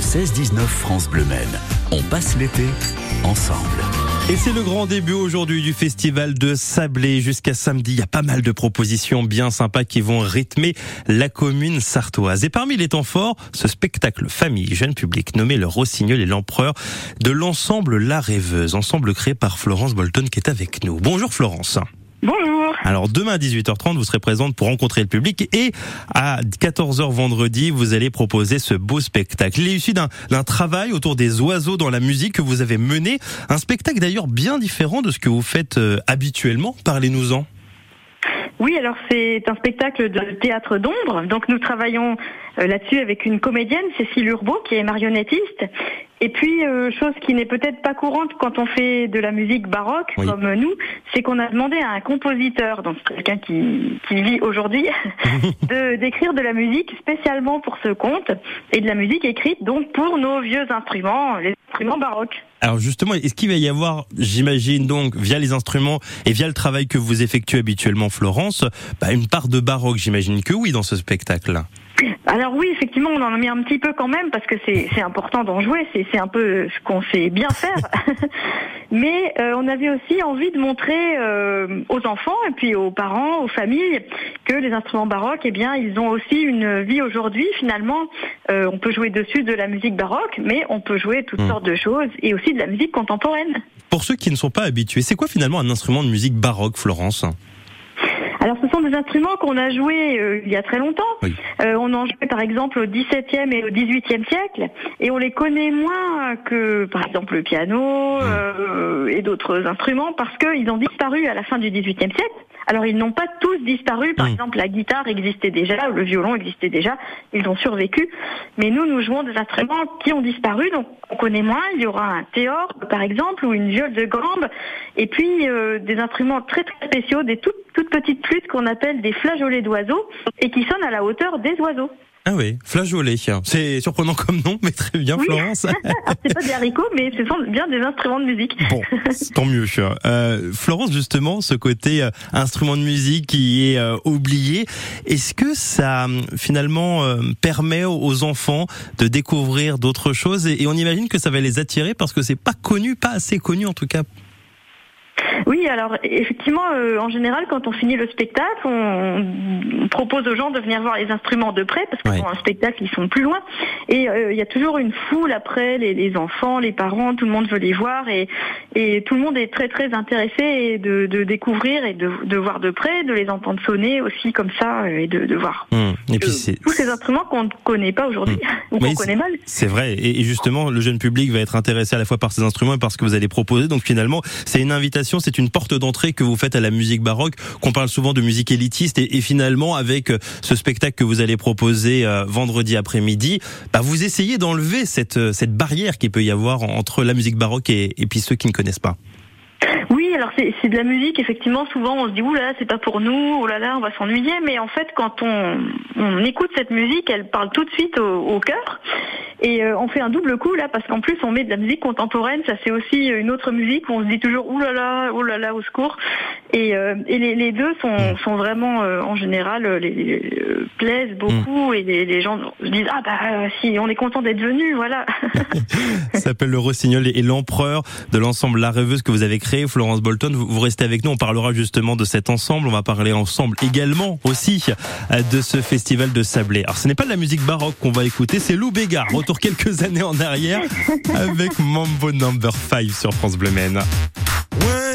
16-19 France Bleu Maine. On passe l'été ensemble. Et c'est le grand début aujourd'hui du festival de Sablé jusqu'à samedi. Il y a pas mal de propositions bien sympas qui vont rythmer la commune sartoise. Et parmi les temps forts, ce spectacle famille jeune public nommé le Rossignol et l'Empereur de l'ensemble La Rêveuse, ensemble créé par Florence Bolton qui est avec nous. Bonjour Florence. Bonjour. Alors demain à 18h30, vous serez présente pour rencontrer le public et à 14h vendredi, vous allez proposer ce beau spectacle. Il est issu d'un travail autour des oiseaux dans la musique que vous avez mené. Un spectacle d'ailleurs bien différent de ce que vous faites euh, habituellement. Parlez-nous-en. Oui, alors c'est un spectacle de théâtre d'ombre. Donc nous travaillons euh, là-dessus avec une comédienne, Cécile Urbeau, qui est marionnettiste. Et puis, euh, chose qui n'est peut-être pas courante quand on fait de la musique baroque comme nous, c'est qu'on a demandé à un compositeur, donc quelqu'un qui, qui vit aujourd'hui, de d'écrire de la musique spécialement pour ce conte et de la musique écrite donc pour nos vieux instruments, les instruments baroques. Alors justement, est-ce qu'il va y avoir, j'imagine donc, via les instruments et via le travail que vous effectuez habituellement, Florence, bah, une part de baroque? J'imagine que oui dans ce spectacle. Alors oui, effectivement, on en a mis un petit peu quand même parce que c'est important d'en jouer, c'est un peu ce qu'on sait bien faire. Mais euh, on avait aussi envie de montrer euh, aux enfants et puis aux parents, aux familles, que les instruments baroques, eh bien, ils ont aussi une vie aujourd'hui. Finalement, euh, on peut jouer dessus de la musique baroque, mais on peut jouer toutes hmm. sortes de choses et aussi de la musique contemporaine. Pour ceux qui ne sont pas habitués, c'est quoi finalement un instrument de musique baroque, Florence? Alors ce sont des instruments qu'on a joués euh, il y a très longtemps. Euh, on en jouait par exemple au XVIIe et au XVIIIe siècle, et on les connaît moins que par exemple le piano euh, et d'autres instruments parce qu'ils ont disparu à la fin du XVIIIe siècle. Alors ils n'ont pas tous disparu. Par exemple, la guitare existait déjà, le violon existait déjà. Ils ont survécu. Mais nous, nous jouons des instruments qui ont disparu, donc on connaît moins. Il y aura un théor, par exemple, ou une viole de gambe, et puis des instruments très très spéciaux, des toutes toutes petites flûtes qu'on appelle des flageolets d'oiseaux et qui sonnent à la hauteur des oiseaux. Ah oui, flageolet. C'est surprenant comme nom, mais très bien, Florence. c'est pas des haricots, mais ce sont bien des instruments de musique. Bon, tant mieux. Euh, Florence, justement, ce côté euh, instrument de musique qui est euh, oublié, est-ce que ça finalement euh, permet aux enfants de découvrir d'autres choses? Et, et on imagine que ça va les attirer parce que c'est pas connu, pas assez connu en tout cas oui, alors effectivement, euh, en général, quand on finit le spectacle, on, propose aux gens de venir voir les instruments de près, parce que pour un spectacle, ils sont plus loin. Et euh, il y a toujours une foule après, les, enfants, les parents, tout le monde veut les voir, et, et tout le monde est très très intéressé de, de découvrir et de, de, voir de près, de les entendre sonner aussi comme ça, euh, et de, de voir hum. et puis tous ces instruments qu'on ne connaît pas aujourd'hui, hum. ou qu'on connaît mal. C'est vrai, et justement, le jeune public va être intéressé à la fois par ces instruments et par ce que vous allez proposer. Donc finalement, c'est une invitation, c'est une porte d'entrée que vous faites à la musique baroque, qu'on parle souvent de musique élitiste, et, finalement avec euh, ce spectacle que vous allez proposer euh, vendredi après-midi, bah vous essayez d'enlever cette, euh, cette barrière qui peut y avoir entre la musique baroque et, et puis ceux qui ne connaissent pas. Alors c'est de la musique, effectivement, souvent on se dit, oulala, c'est pas pour nous, là, on va s'ennuyer, mais en fait, quand on, écoute cette musique, elle parle tout de suite au, cœur. Et euh, on fait un double coup là parce qu'en plus on met de la musique contemporaine, ça c'est aussi une autre musique où on se dit toujours là là, au secours. Et, euh, et les, les, deux sont, mm. sont vraiment euh, en général les, plaisent beaucoup mm. et les, les, gens disent ah bah si on est content d'être venu, voilà. ça s'appelle le Rossignol et l'empereur de l'ensemble La Rêveuse que vous avez créé, Florence Bolton. Vous, vous restez avec nous, on parlera justement de cet ensemble. On va parler ensemble également aussi de ce festival de Sablé. Alors ce n'est pas de la musique baroque qu'on va écouter, c'est Lou Béga quelques années en arrière avec Mambo Number 5 sur France Bleu Maine. One,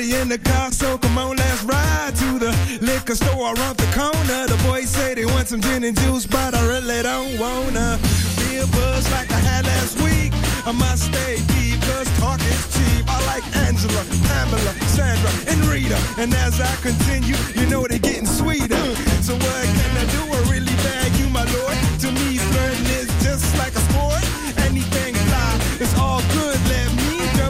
In the car, so come on, let's ride to the liquor store around the corner. The boys say they want some gin and juice, but I really don't wanna be a buzz like I had last week. I must stay deep, cause talk is cheap. I like Angela, Pamela, Sandra, and Rita. And as I continue, you know they're getting sweeter. So what can I do?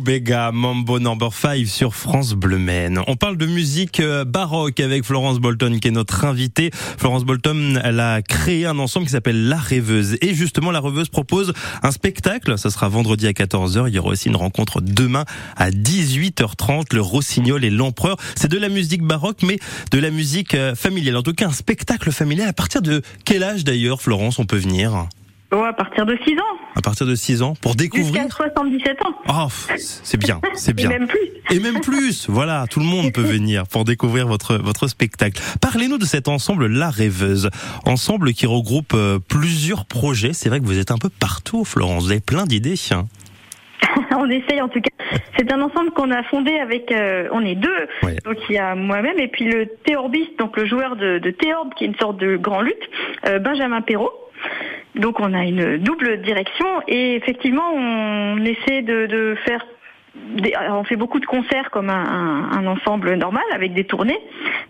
L'Obega Mambo Number 5 sur France Bleu Maine. On parle de musique euh, baroque avec Florence Bolton qui est notre invitée. Florence Bolton, elle a créé un ensemble qui s'appelle La Rêveuse. Et justement, La Rêveuse propose un spectacle. Ça sera vendredi à 14h. Il y aura aussi une rencontre demain à 18h30. Le Rossignol et l'Empereur. C'est de la musique baroque, mais de la musique euh, familiale. En tout cas, un spectacle familial. À partir de quel âge d'ailleurs, Florence, on peut venir? Oh, à partir de 6 ans, À partir de 6 ans pour découvrir jusqu'à 77 ans. Oh, c'est bien, c'est Et bien. même plus. Et même plus, voilà, tout le monde peut venir pour découvrir votre votre spectacle. Parlez-nous de cet ensemble La Rêveuse, ensemble qui regroupe euh, plusieurs projets. C'est vrai que vous êtes un peu partout, Florence. Vous avez plein d'idées. on essaye en tout cas. C'est un ensemble qu'on a fondé avec, euh, on est deux, donc il y a moi-même et puis le théorbiste, donc le joueur de, de théorbe qui est une sorte de grand luth, euh, Benjamin Perrault. Donc on a une double direction et effectivement on essaie de, de faire des- on fait beaucoup de concerts comme un, un- un ensemble normal avec des tournées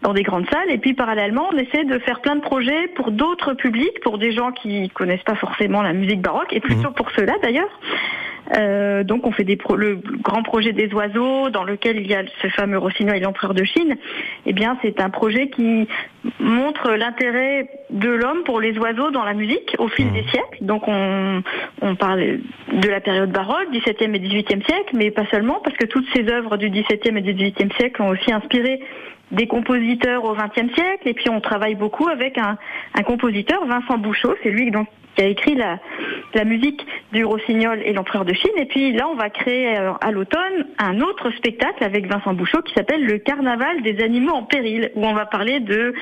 dans des grandes salles. Et puis parallèlement on essaie de faire plein de projets pour d'autres publics, pour des gens qui connaissent pas forcément la musique baroque. Et plutôt pour ceux-là d'ailleurs. Euh, donc on fait des pro- le grand projet des oiseaux dans lequel il y a ce fameux rossignol et l'empereur de Chine. Eh bien c'est un projet qui montre l'intérêt de l'homme pour les oiseaux dans la musique au fil des siècles. Donc on, on parle de la période baroque, 17e et 18e siècle, mais pas seulement parce que toutes ces œuvres du 17e et du 18e siècle ont aussi inspiré des compositeurs au XXe siècle et puis on travaille beaucoup avec un, un compositeur, Vincent Bouchot, c'est lui donc qui a écrit la, la musique du Rossignol et l'Empereur de Chine. Et puis là, on va créer euh, à l'automne un autre spectacle avec Vincent Bouchot qui s'appelle le Carnaval des animaux en péril, où on va parler de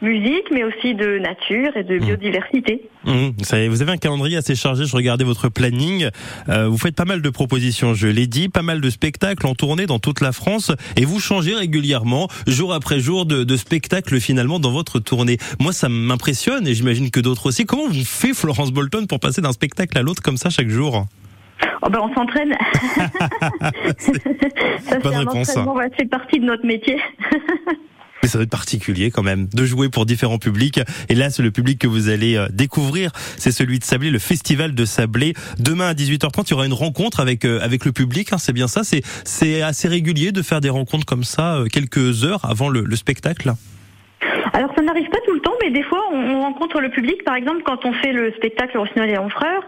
musique, mais aussi de nature et de biodiversité. Mmh, y est, vous avez un calendrier assez chargé. Je regardais votre planning. Euh, vous faites pas mal de propositions, je l'ai dit, pas mal de spectacles en tournée dans toute la France, et vous changez régulièrement, jour après jour, de, de spectacles finalement dans votre tournée. Moi, ça m'impressionne, et j'imagine que d'autres aussi. Comment vous fait Florence Bolton pour passer d'un spectacle à l'autre comme ça chaque jour Oh ben on s'entraîne. ça c'est Bonne réponse. ouais, c'est partie de notre métier. Mais ça doit être particulier quand même de jouer pour différents publics. Et là, c'est le public que vous allez euh, découvrir. C'est celui de Sablé, le festival de Sablé. Demain à 18h30, il y aura une rencontre avec euh, avec le public. hein, c'est bien ça. C'est c'est assez régulier de faire des rencontres comme ça euh, quelques heures avant le, le spectacle. Alors ça n'arrive pas tout le temps, mais des fois on, on rencontre le public. Par exemple, quand on fait le spectacle Rossignol et Onfreur,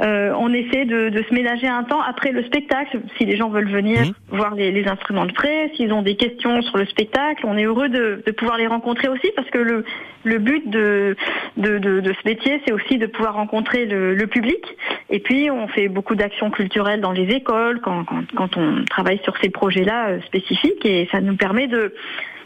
euh, on essaie de, de, se ménager un temps après le spectacle, si les gens veulent venir mmh. voir les, les, instruments de près, s'ils ont des questions sur le spectacle, on est heureux de, de pouvoir les rencontrer aussi parce que le, le but de, de, de, ce métier, c'est aussi de pouvoir rencontrer le, le, public. Et puis, on fait beaucoup d'actions culturelles dans les écoles quand, quand, quand on travaille sur ces projets-là euh, spécifiques et ça nous permet de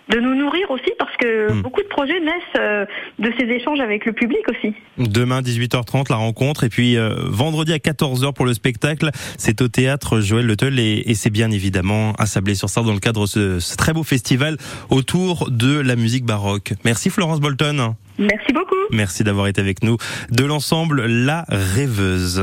de nous nourrir aussi parce que hmm. beaucoup de projets naissent euh, de ces échanges avec le public aussi. Demain 18h30 la rencontre et puis euh, vendredi à 14h pour le spectacle, c'est au théâtre Joël Letel et, et c'est bien évidemment à Sablé-sur-Sarthe dans le cadre de ce, ce, très beau festival autour de la musique baroque. Merci Florence Bolton. Merci beaucoup. Merci d'avoir été avec nous de l'ensemble La Rêveuse.